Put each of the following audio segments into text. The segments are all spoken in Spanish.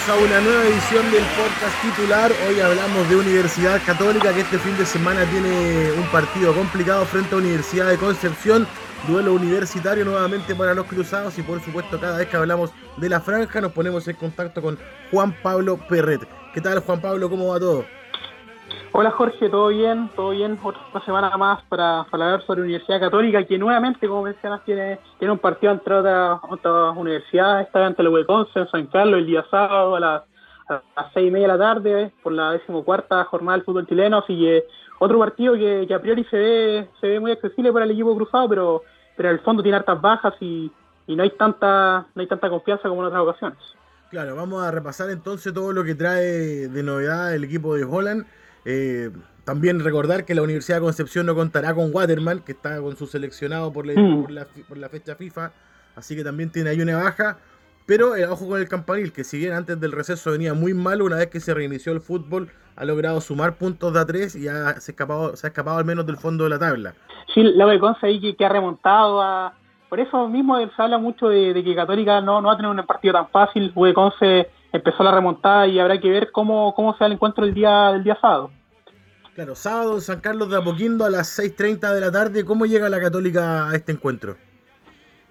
bienvenidos a una nueva edición del podcast titular. Hoy hablamos de Universidad Católica que este fin de semana tiene un partido complicado frente a Universidad de Concepción. Duelo universitario nuevamente para los cruzados y por supuesto cada vez que hablamos de la franja nos ponemos en contacto con Juan Pablo Perret. ¿Qué tal Juan Pablo? ¿Cómo va todo? Hola Jorge, ¿todo bien? ¿Todo bien? Otra semana más para, hablar sobre Universidad Católica, que nuevamente, como mencionas, tiene, tiene un partido entre otras, otras universidades. Está ante el Hueconce en San Carlos el día sábado a las, seis y media de la tarde por la decimocuarta jornada del fútbol chileno. Así que otro partido que, a priori se ve, se ve muy accesible para el equipo cruzado, pero, pero en el fondo tiene hartas bajas y, y no hay tanta no hay tanta confianza como en otras ocasiones. Claro, vamos a repasar entonces todo lo que trae de novedad el equipo de Holland. Eh, también recordar que la Universidad de Concepción no contará con Waterman, que está con su seleccionado por la, mm. por la, fecha FIFA, así que también tiene ahí una baja. Pero el eh, ojo con el campanil, que si bien antes del receso venía muy mal, una vez que se reinició el fútbol, ha logrado sumar puntos de A3 y ha, se, escapado, se ha escapado al menos del fondo de la tabla. Sí, la de ahí que, ha remontado a... Por eso mismo se habla mucho de, que Católica no, no va a tener un partido tan fácil. Conce empezó la remontada y habrá que ver cómo, cómo se da el encuentro el día, del día sábado. Claro, sábado en San Carlos de Apoquindo a las 6.30 de la tarde. ¿Cómo llega la Católica a este encuentro?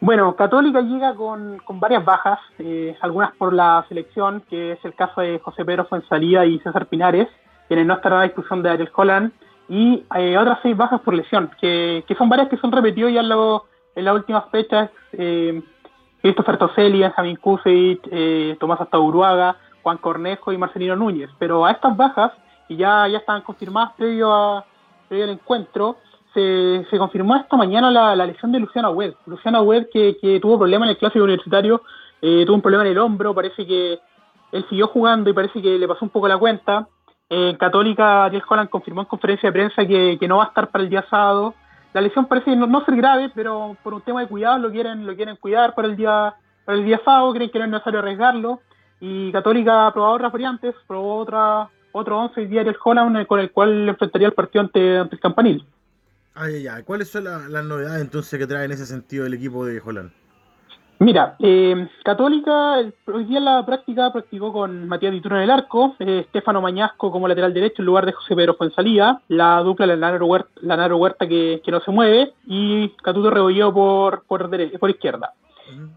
Bueno, Católica llega con, con varias bajas, eh, algunas por la selección, que es el caso de José Pedro Fuensalida y César Pinares, quienes no estará a la discusión de Ariel Holland, y eh, otras seis bajas por lesión, que, que, son varias que son repetidas ya en, en las últimas fechas. Eh, Christopher Toselli, Benjamin Kusevich, eh, Tomás Astauruaga, Juan Cornejo y Marcelino Núñez. Pero a estas bajas, que ya, ya estaban confirmadas previo, a, previo al encuentro, se, se confirmó esta mañana la, la lesión de Luciano Webb. Luciano Webb que, que tuvo problemas en el clásico universitario, eh, tuvo un problema en el hombro, parece que él siguió jugando y parece que le pasó un poco la cuenta. En Católica, Ariel Holland confirmó en conferencia de prensa que, que no va a estar para el día sábado la lesión parece no, ser grave, pero por un tema de cuidado lo quieren, lo quieren cuidar para el día, para el día sábado, creen que no es necesario arriesgarlo. Y Católica ha probado otras variantes, probó otra, otro 11 día el Holland con el cual enfrentaría el partido ante, el Campanil. Ay, ay, ay. ¿Cuáles son las novedades entonces que trae en ese sentido el equipo de Holland? Mira, eh, Católica hoy día en la práctica practicó con Matías Dituro en el arco, eh, Estefano Mañasco como lateral derecho en lugar de José Pedro Fuensalía, la dupla Lanaro Huerta, Lanaro Huerta que, que, no se mueve y Catuto Rebolló por, por, por izquierda.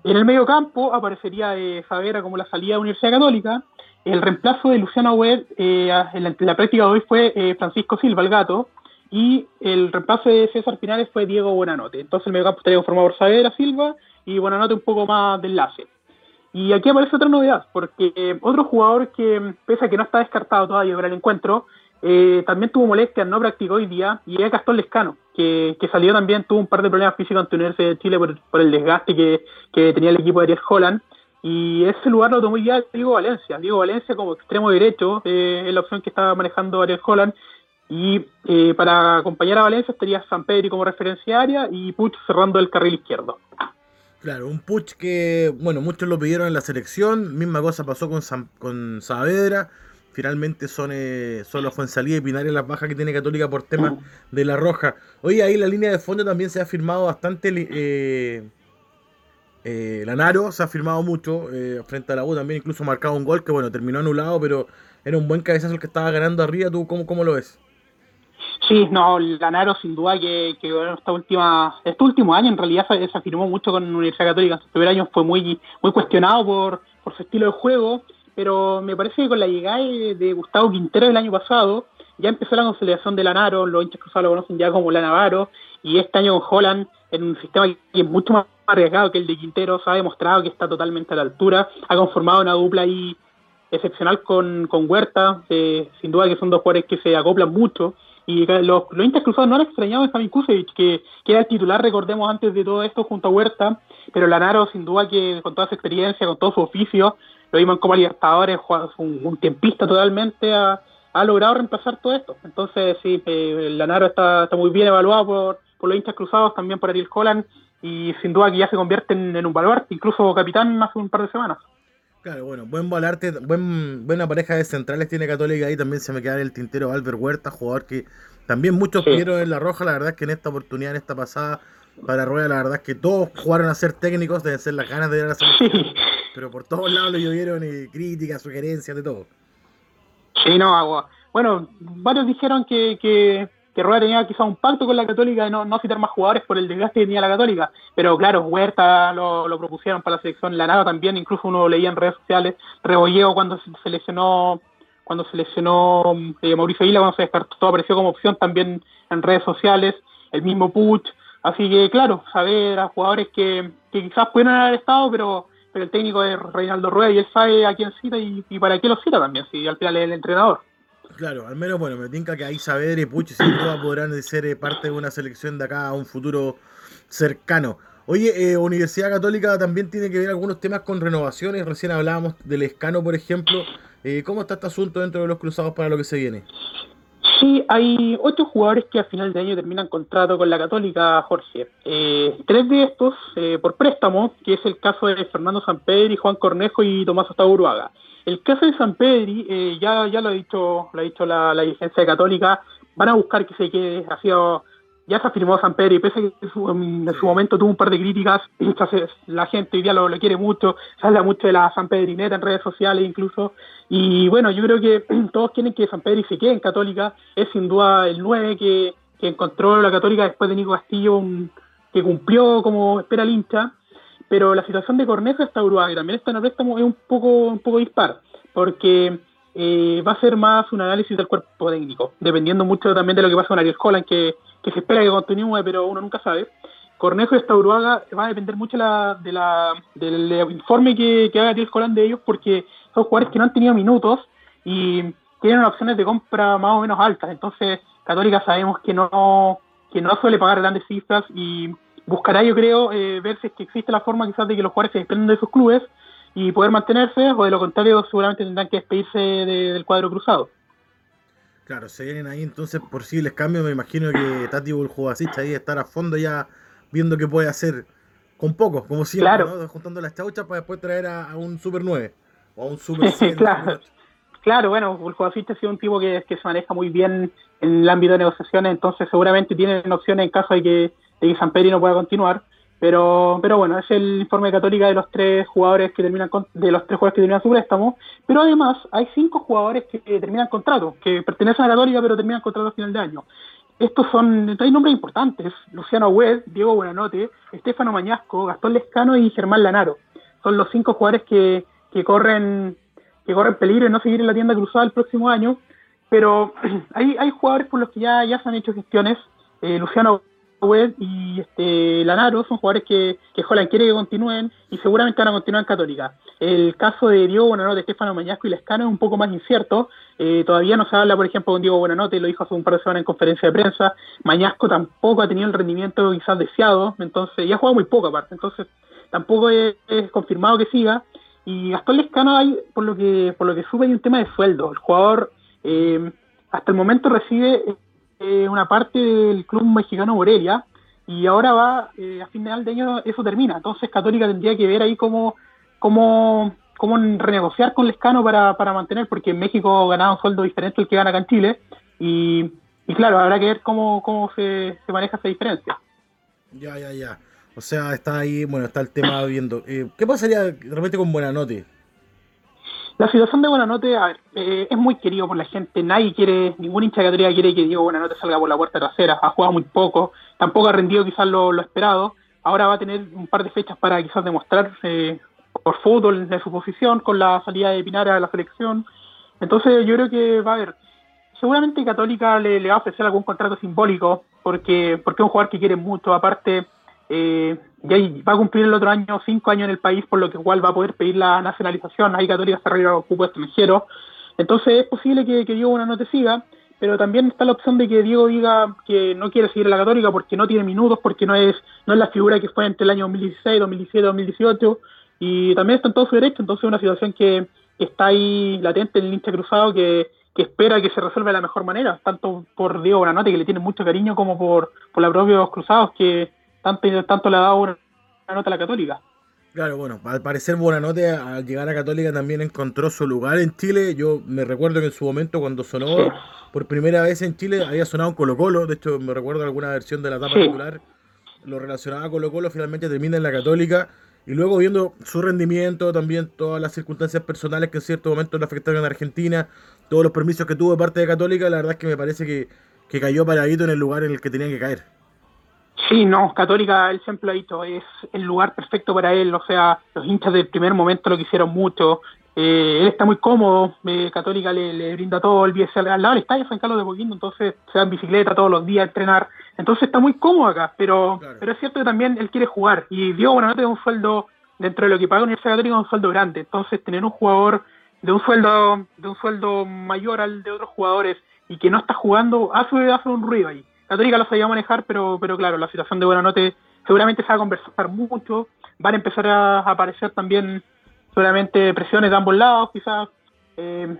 En el medio campo aparecería eh, Favera como la salida de Universidad Católica. El reemplazo de Luciano Webb eh, en, la, práctica de hoy fue eh, Francisco Silva, el gato, y el reemplazo de César Pinares fue Diego Buenanote. Entonces el medio campo estaría formado por Savera, Silva y bueno, anote un poco más de enlace. Y aquí aparece otra novedad, porque eh, otro jugador que, pese a que no está descartado todavía para el encuentro, eh, también tuvo molestias, no practicó hoy día, y es Gastón Lescano, que, que salió también, tuvo un par de problemas físicos ante Universidad de Chile por, el desgaste que, que, tenía el equipo de Ariel Holland, y ese lugar lo tomó ya Diego Valencia. Diego Valencia como extremo derecho eh, es la opción que estaba manejando Ariel Holland, y para acompañar a Valencia estaría San Pedro como referenciaria y Puch cerrando el carril izquierdo. Claro, un puch que, bueno, muchos lo pidieron en la selección, misma cosa pasó con, con Saavedra, finalmente son, eh, son los Fuensalía y Pinares las bajas que tiene Católica por tema de la roja. Oye, ahí la línea de fondo también se ha firmado bastante, eh, eh, Lanaro se ha firmado mucho, eh, frente a la U también incluso marcado un gol que, bueno, terminó anulado, pero era un buen cabezazo el que estaba ganando arriba, ¿tú cómo, cómo lo ves? Sí, no, Lanaro sin duda que, esta última, este último año en realidad se, afirmó mucho con Universidad Católica. Este primer año fue muy, muy cuestionado por, su estilo de juego, pero me parece que con la llegada de Gustavo Quintero el año pasado, ya empezó la consolidación de Lanaro, los hinchas cruzados lo conocen ya como la Navarro, y este año con Holland, en un sistema que es mucho más arriesgado que el de Quintero, se ha demostrado que está totalmente a la altura, ha conformado una dupla ahí excepcional con, con Huerta, eh, sin duda que son dos jugadores que se acoplan mucho, y los, los intercruzados no han extrañado a Javi Kusevich, que, que, era el titular, recordemos, antes de todo esto junto a Huerta, pero Lanaro, sin duda que con toda su experiencia, con todo su oficio, lo vimos como Libertadores, un, un tiempista totalmente, ha, ha, logrado reemplazar todo esto. Entonces, sí, eh, Lanaro está, está muy bien evaluado por, por los hinchas cruzados, también por Ariel Holland, y sin duda que ya se convierte en, en un baluarte, incluso capitán hace un par de semanas. Claro, bueno, buen volarte, buen, buena pareja de centrales tiene Católica ahí, también se me queda en el tintero Albert Huerta, jugador que también muchos pidieron en la roja, la verdad es que en esta oportunidad, en esta pasada, para Rueda, la verdad es que todos jugaron a ser técnicos, deben ser las ganas de ir a la selección. pero por todos lados le llovieron eh, críticas, sugerencias, de todo. Sí, no, agua. Bueno, varios dijeron que, que, que Rueda tenía quizá un pacto con la Católica de no, no citar más jugadores por el desgaste que tenía la Católica, pero claro, Huerta lo, propusieron para la selección, Lanada también, incluso uno leía en redes sociales, Rebolleo cuando se seleccionó cuando se lesionó eh, Mauricio Vila, cuando se descartó, apareció como opción también en redes sociales, el mismo Puch, así que claro, saber a jugadores que, que quizás pudieron haber estado, pero pero el técnico es Reinaldo Rueda y él sabe a quién cita y, para qué lo cita también, si al final es el entrenador. Claro, al menos, bueno, me tinca que ahí Saavedra y Puch sin duda podrán ser eh, parte de una selección de acá a un futuro cercano. Oye, eh, Universidad Católica también tiene que ver algunos temas con renovaciones. Recién hablábamos del escano, por ejemplo. Eh, ¿Cómo está este asunto dentro de los cruzados para lo que se viene? Sí, hay ocho jugadores que a final de año terminan contrato con la Católica, Jorge. Eh, tres de estos eh, por préstamo, que es el caso de Fernando Sampedri, Juan Cornejo y Tomás Uruaga. El caso de Sampedri, eh, ya, ya lo ha dicho, lo ha dicho la, la dirigencia Católica, van a buscar que se quede, ha sido ya se afirmó San Pedro y pese a que en su, momento tuvo un par de críticas, la gente hoy día lo, quiere mucho, se habla mucho de la San Pedrineta en redes sociales incluso, y bueno, yo creo que todos quieren que San Pedro se quede en Católica, es sin duda el 9 que, que encontró la Católica después de Nico Castillo, que cumplió como espera el hincha, pero la situación de Cornejo está Uruguay, también está en el préstamo, es un poco, un poco dispar, porque eh, va a ser más un análisis del cuerpo técnico, dependiendo mucho también de lo que pasa con Ariel Holland, que que se espera que continúe, pero uno nunca sabe. Cornejo y Estauruaga va a depender mucho de la, del informe que, que haga Tío Colán de ellos, porque son jugadores que no han tenido minutos y tienen opciones de compra más o menos altas. Entonces, Católica sabemos que no, que no suele pagar grandes cifras y buscará, yo creo, eh, ver si es que existe la forma quizás de que los jugadores se desprendan de sus clubes y poder mantenerse, o de lo contrario, seguramente tendrán que despedirse del cuadro cruzado. Claro, se vienen ahí entonces posibles cambios. Me imagino que Tati el jugacista ahí estar a fondo ya viendo qué puede hacer con poco, como siempre, claro. juntando las chauchas para después traer a, un Super 9 o a un Super 7. claro. claro, bueno, ha sido un tipo que, que, se maneja muy bien en el ámbito de negociaciones, entonces seguramente tienen opciones en caso de que, de que San Pedro no pueda continuar. Pero, pero bueno, es el informe de Católica de los tres jugadores que terminan de los tres jugadores que terminan su préstamo. Pero además hay cinco jugadores que, terminan contrato, que pertenecen a Católica pero terminan contrato a final de año. Estos son, hay nombres importantes, Luciano Webb, Diego Buenanote, Estefano Mañasco, Gastón Lescano y Germán Lanaro. Son los cinco jugadores que, que corren que corren peligro de no seguir en la tienda cruzada el próximo año, pero hay, hay jugadores por los que ya, ya se han hecho gestiones. Eh, Luciano Y este, Lanaro son jugadores que, que quiere que continúen y seguramente van a continuar en Católica. El caso de Diego Buenanote, Estefano Mañasco y Lescano es un poco más incierto. Eh, todavía no se habla, por ejemplo, con Diego Buenanote, lo dijo hace un par de semanas en conferencia de prensa. Mañasco tampoco ha tenido el rendimiento quizás deseado, entonces, ya ha jugado muy poco aparte, entonces tampoco es, confirmado que siga. Y Gastón Lescano hay, por lo que, por lo que sube, hay un tema de sueldo. El jugador eh, hasta el momento recibe eh, una parte del club mexicano Morelia y ahora va eh, a final de año eso termina. Entonces Católica tendría que ver ahí cómo, cómo, cómo renegociar con Lescano para, para mantener, porque en México ganaba un sueldo diferente al que gana acá en Chile y, y claro, habrá que ver cómo, cómo se, se maneja esa diferencia. Ya, ya, ya. O sea, está ahí, bueno, está el tema viendo. Eh, ¿Qué pasaría realmente con Buenanote? La situación de Buenanote, a ver, eh, es muy querido por la gente. Nadie quiere, ningún hincha de Católica quiere que Diego Buenanote salga por la puerta trasera. Ha jugado muy poco, tampoco ha rendido quizás lo, esperado. Ahora va a tener un par de fechas para quizás demostrar eh, por fútbol de su posición con la salida de Pinar a la selección. Entonces yo creo que va a haber, seguramente Católica le, le va a ofrecer algún contrato simbólico porque, porque es un jugador que quiere mucho. Aparte, eh, ya va a cumplir el otro año cinco años en el país, por lo que igual va a poder pedir la nacionalización. Ahí Católica se arriba a cupo extranjero. Entonces es posible que, Diego una no siga, pero también está la opción de que Diego diga que no quiere seguir en la Católica porque no tiene minutos, porque no es no es la figura que fue entre el año 2016, 2017, 2018, y también está en todo su derecho. Entonces es una situación que, está ahí latente en el hincha cruzado que, espera que se resuelva de la mejor manera, tanto por Diego Buenanote, que le tiene mucho cariño, como por, por los propios cruzados que tanto, tanto le ha dado una, nota a la Católica. Claro, bueno, al parecer Buenanote al llegar a Católica también encontró su lugar en Chile. Yo me recuerdo que en su momento cuando sonó por primera vez en Chile había sonado Colo Colo, de hecho me recuerdo alguna versión de la etapa titular, lo relacionaba a Colo Colo, finalmente termina en la Católica Y luego viendo su rendimiento, también todas las circunstancias personales que en cierto momento le afectaron en Argentina, todos los permisos que tuvo de parte de Católica, la verdad es que me parece que, que cayó paradito en el lugar en el que tenía que caer. Sí, no, Católica, él siempre lo ha dicho, es el lugar perfecto para él, o sea, los hinchas del primer momento lo quisieron mucho, eh, él está muy cómodo, eh, Católica le, brinda todo, el al, al lado del estadio San Carlos de Poquín, entonces se da en bicicleta todos los días a entrenar, entonces está muy cómodo acá, pero pero es cierto que también él quiere jugar, y Diego Buenanote tiene un sueldo, dentro de lo que paga la Universidad Católica, un sueldo grande, entonces tener un jugador de un sueldo de un sueldo mayor al de otros jugadores y que no está jugando, hace, hace un ruido ahí. Católica lo sabía manejar, pero, pero claro, la situación de Buenanote seguramente se va a conversar mucho, van a empezar a aparecer también seguramente presiones de ambos lados, quizás. Eh,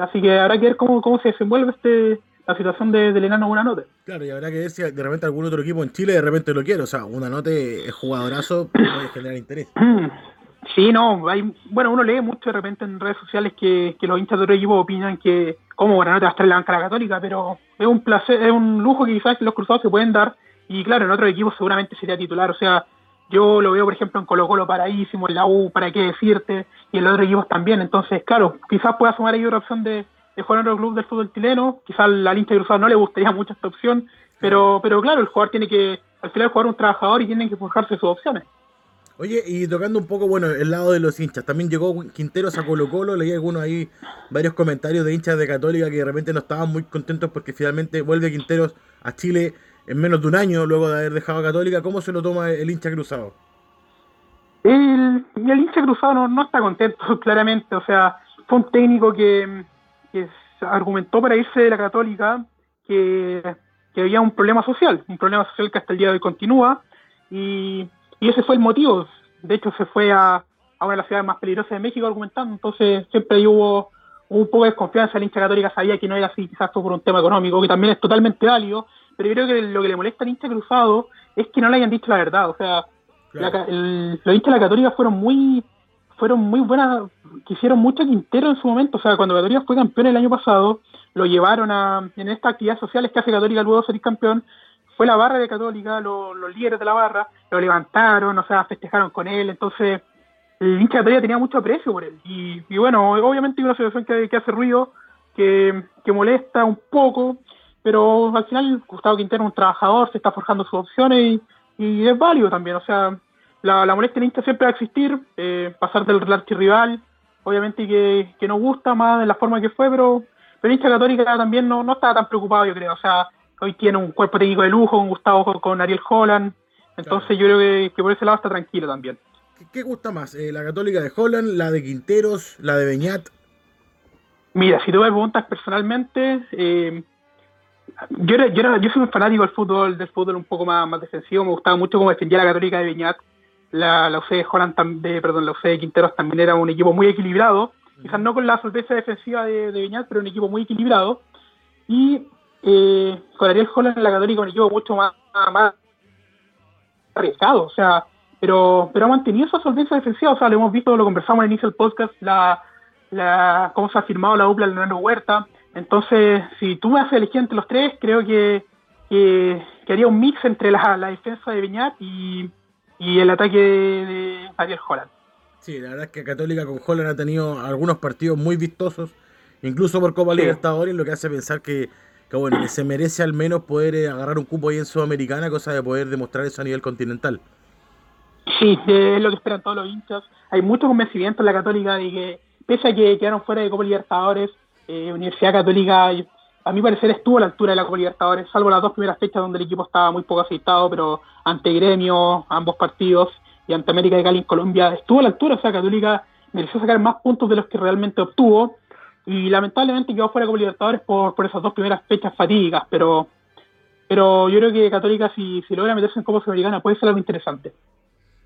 así que habrá que ver cómo, cómo se desenvuelve este la situación de, del enano Buenanote. Claro, y habrá que ver si de repente algún otro equipo en Chile de repente lo quiere. O sea, Buenanote es jugadorazo, puede generar interés. Sí, no, hay, bueno, uno lee mucho de repente en redes sociales que, los hinchas de otro equipo opinan que como Buenanote va a estar en la banca la católica, pero es un placer, es un lujo que quizás los cruzados se pueden dar, y claro, en otro equipo seguramente sería titular, o sea, yo lo veo, por ejemplo, en Colo Colo paradísimo, en la U, para qué decirte, y en los otros equipos también. Entonces, claro, quizás pueda sumar ahí otra opción de, jugar en otro club del fútbol chileno. Quizás al hincha cruzado no le gustaría mucho esta opción, pero, pero claro, el jugador tiene que, al final, jugar un trabajador y tiene que forjarse sus opciones. Oye, y tocando un poco, bueno, el lado de los hinchas, también llegó Quinteros a Colo Colo, leí algunos ahí, varios comentarios de hinchas de Católica que de repente no estaban muy contentos porque finalmente vuelve Quinteros a Chile en menos de un año luego de haber dejado Católica. ¿Cómo se lo toma el hincha cruzado? El, el hincha cruzado no, está contento, claramente. O sea, fue un técnico que, argumentó para irse de la Católica que, había un problema social, un problema social que hasta el día de hoy continúa. Y, ese fue el motivo. De hecho, se fue a, a una de las ciudades más peligrosas de México argumentando. Entonces, siempre hubo un poco de desconfianza. El hincha católica sabía que no era así, quizás por un tema económico, que también es totalmente válido pero yo creo que lo que le molesta al hincha cruzado es que no le hayan dicho la verdad. O sea, los hinchas de la Católica fueron muy fueron muy buenas, quisieron mucho Quintero en su momento. O sea, cuando Católica fue campeón el año pasado, lo llevaron a en estas actividades sociales que hace Católica luego de ser campeón. Fue la barra de Católica, los líderes de la barra, lo levantaron, o sea, festejaron con él. Entonces, el hincha de Católica tenía mucho aprecio por él. Y, bueno, obviamente hay una situación que, hace ruido, que, molesta un poco pero al final Gustavo Quintero es un trabajador, se está forjando sus opciones y, es válido también, o sea, la, molestia en Insta siempre va a existir, eh, pasar del rival, obviamente que, que nos gusta más de la forma que fue, pero, pero Insta Católica también no, no estaba tan preocupado, yo creo, o sea, hoy tiene un cuerpo técnico de lujo, con Gustavo, con, Ariel Holland, entonces yo creo que, por ese lado está tranquilo también. ¿Qué, gusta más? Eh, ¿La Católica de Holland, la de Quinteros, la de Beñat? Mira, si tú me preguntas personalmente, eh, yo, era, yo, era, yo soy un fanático del fútbol, del fútbol un poco más, más defensivo, me gustaba mucho cómo defendía la Católica de Viñat, la, la UC de Holland, de, perdón, la UC de Quinteros también era un equipo muy equilibrado, quizás no con la solvencia defensiva de, de Viñat, pero un equipo muy equilibrado, y eh, con Ariel Holland la Católica un equipo mucho más, más arriesgado, o sea, pero, pero ha mantenido esa solvencia defensiva, o sea, lo hemos visto, lo conversamos al inicio del podcast, la, la, cómo se ha firmado la dupla de Leonardo Huerta, entonces, si tú me haces elegir entre los tres, creo que, que, haría un mix entre la, defensa de Viñat y, el ataque de Ariel Holland. Sí, la verdad es que Católica con Holland ha tenido algunos partidos muy vistosos, incluso por Copa Libertadores, lo que hace pensar que, bueno, que se merece al menos poder eh, agarrar un cupo ahí en Sudamericana, cosa de poder demostrar eso a nivel continental. Sí, es lo que esperan todos los hinchas. Hay mucho convencimiento en la Católica de que, pese a que quedaron fuera de Copa Libertadores, eh, Universidad Católica, a mi parecer, estuvo a la altura de la Copa Libertadores, salvo las dos primeras fechas donde el equipo estaba muy poco aceitado, pero ante Gremio, ambos partidos, y ante América de Cali en Colombia, estuvo a la altura, o sea, Católica mereció sacar más puntos de los que realmente obtuvo, y lamentablemente quedó fuera Copa Libertadores por, por esas dos primeras fechas fatídicas, pero pero yo creo que Católica si, si logra meterse en Copa Sudamericana puede ser algo interesante.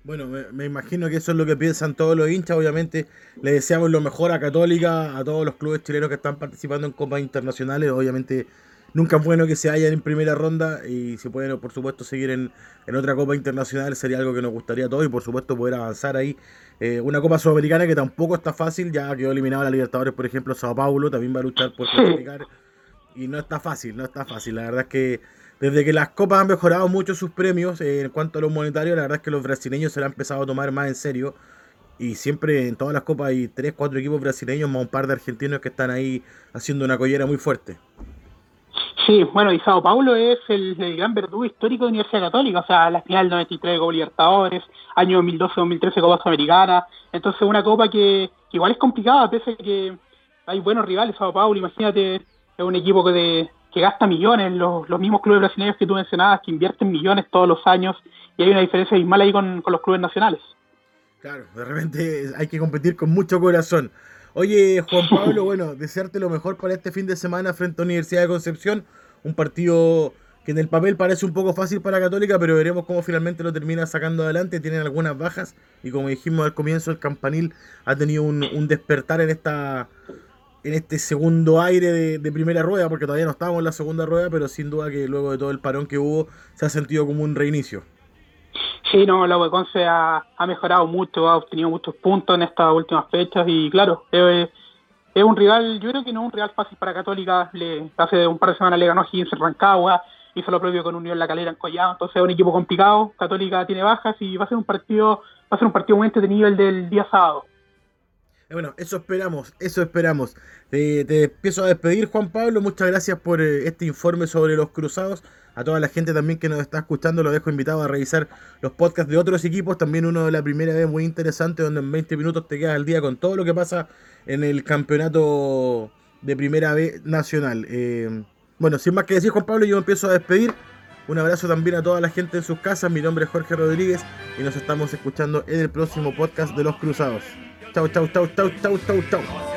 Bueno, me, imagino que eso es lo que piensan todos los hinchas. Obviamente, le deseamos lo mejor a Católica, a todos los clubes chilenos que están participando en copas internacionales. Obviamente, nunca es bueno que se hayan en primera ronda y si pueden, por supuesto, seguir en, otra copa internacional sería algo que nos gustaría a todos y, por supuesto, poder avanzar ahí. Eh, una copa sudamericana que tampoco está fácil, ya quedó eliminado la Libertadores, por ejemplo, Sao Paulo también va a luchar por clasificar y no está fácil, no está fácil. La verdad es que desde que las copas han mejorado mucho sus premios eh, en cuanto a los monetarios, la verdad es que los brasileños se lo han empezado a tomar más en serio. Y siempre en todas las copas hay 3, 4 equipos brasileños más un par de argentinos que están ahí haciendo una collera muy fuerte. Sí, bueno, y Sao Paulo es el, gran verdugo histórico de Universidad Católica, o sea, la final 93 de Copa Libertadores, año 2012-2013 Copa Sudamericana, entonces una copa que, igual es complicada, pese a que hay buenos rivales, Sao Paulo, imagínate, es un equipo que, de, que gasta millones, los, los mismos clubes brasileños que tú mencionabas, que invierten millones todos los años, y hay una diferencia abismal ahí con los clubes nacionales. Claro, de repente hay que competir con mucho corazón. Oye, Juan Pablo, bueno, desearte lo mejor para este fin de semana frente a Universidad de Concepción. Un partido que en el papel parece un poco fácil para Católica, pero veremos cómo finalmente lo termina sacando adelante. Tienen algunas bajas y como dijimos al comienzo, el campanil ha tenido un, despertar en esta en este segundo aire de, primera rueda, porque todavía no estábamos en la segunda rueda, pero sin duda que luego de todo el parón que hubo, se ha sentido como un reinicio. Sí, no, la Hueconce ha, ha mejorado mucho, ha obtenido muchos puntos en estas últimas fechas y claro, es, un rival, yo creo que no es un rival fácil para Católica, le, hace un par de semanas le ganó a Higgins en Rancagua, hizo lo propio con Unión La Calera en Collado, entonces es un equipo complicado, Católica tiene bajas y va a ser un partido, va a ser un partido muy entretenido el del día sábado. Eh, bueno, eso esperamos, eso esperamos. Te, te empiezo a despedir, Juan Pablo. Muchas gracias por eh, este informe sobre los cruzados. A toda la gente también que nos está escuchando, lo dejo invitado a revisar los podcasts de otros equipos. También uno de la primera vez muy interesante, donde en 20 minutos te quedas al día con todo lo que pasa en el campeonato de primera vez nacional. Eh, bueno, sin más que decir, Juan Pablo, yo empiezo a despedir. Un abrazo también a toda la gente en sus casas. Mi nombre es Jorge Rodríguez y nos estamos escuchando en el próximo podcast de Los Cruzados. Chau, chau, chau, chau, chau, chau, chau.